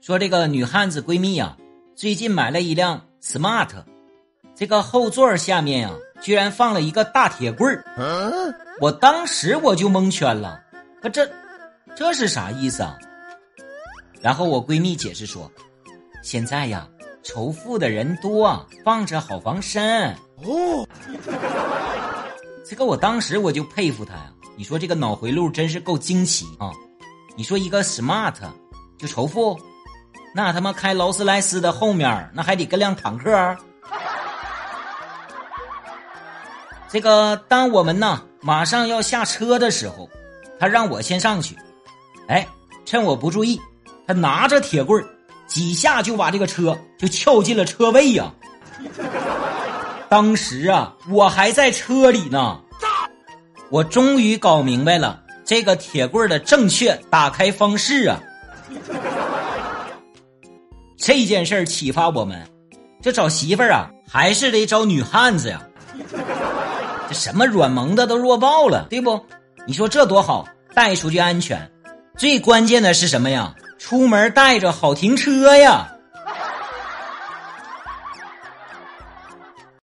说这个女汉子闺蜜呀，最近买了一辆 smart，这个后座下面呀，居然放了一个大铁棍儿。我当时我就蒙圈了，可这这是啥意思啊？然后我闺蜜解释说，现在呀，仇富的人多，放着好防身。哦，这个我当时我就佩服她呀。你说这个脑回路真是够惊奇啊！你说一个 smart 就仇富？那他妈开劳斯莱斯的后面，那还得跟辆坦克。这个，当我们呢马上要下车的时候，他让我先上去。哎，趁我不注意，他拿着铁棍几下就把这个车就撬进了车位呀。当时啊，我还在车里呢。我终于搞明白了这个铁棍的正确打开方式啊。这件事儿启发我们，这找媳妇儿啊，还是得找女汉子呀。这什么软萌的都弱爆了，对不？你说这多好，带出去安全。最关键的是什么呀？出门带着好停车呀。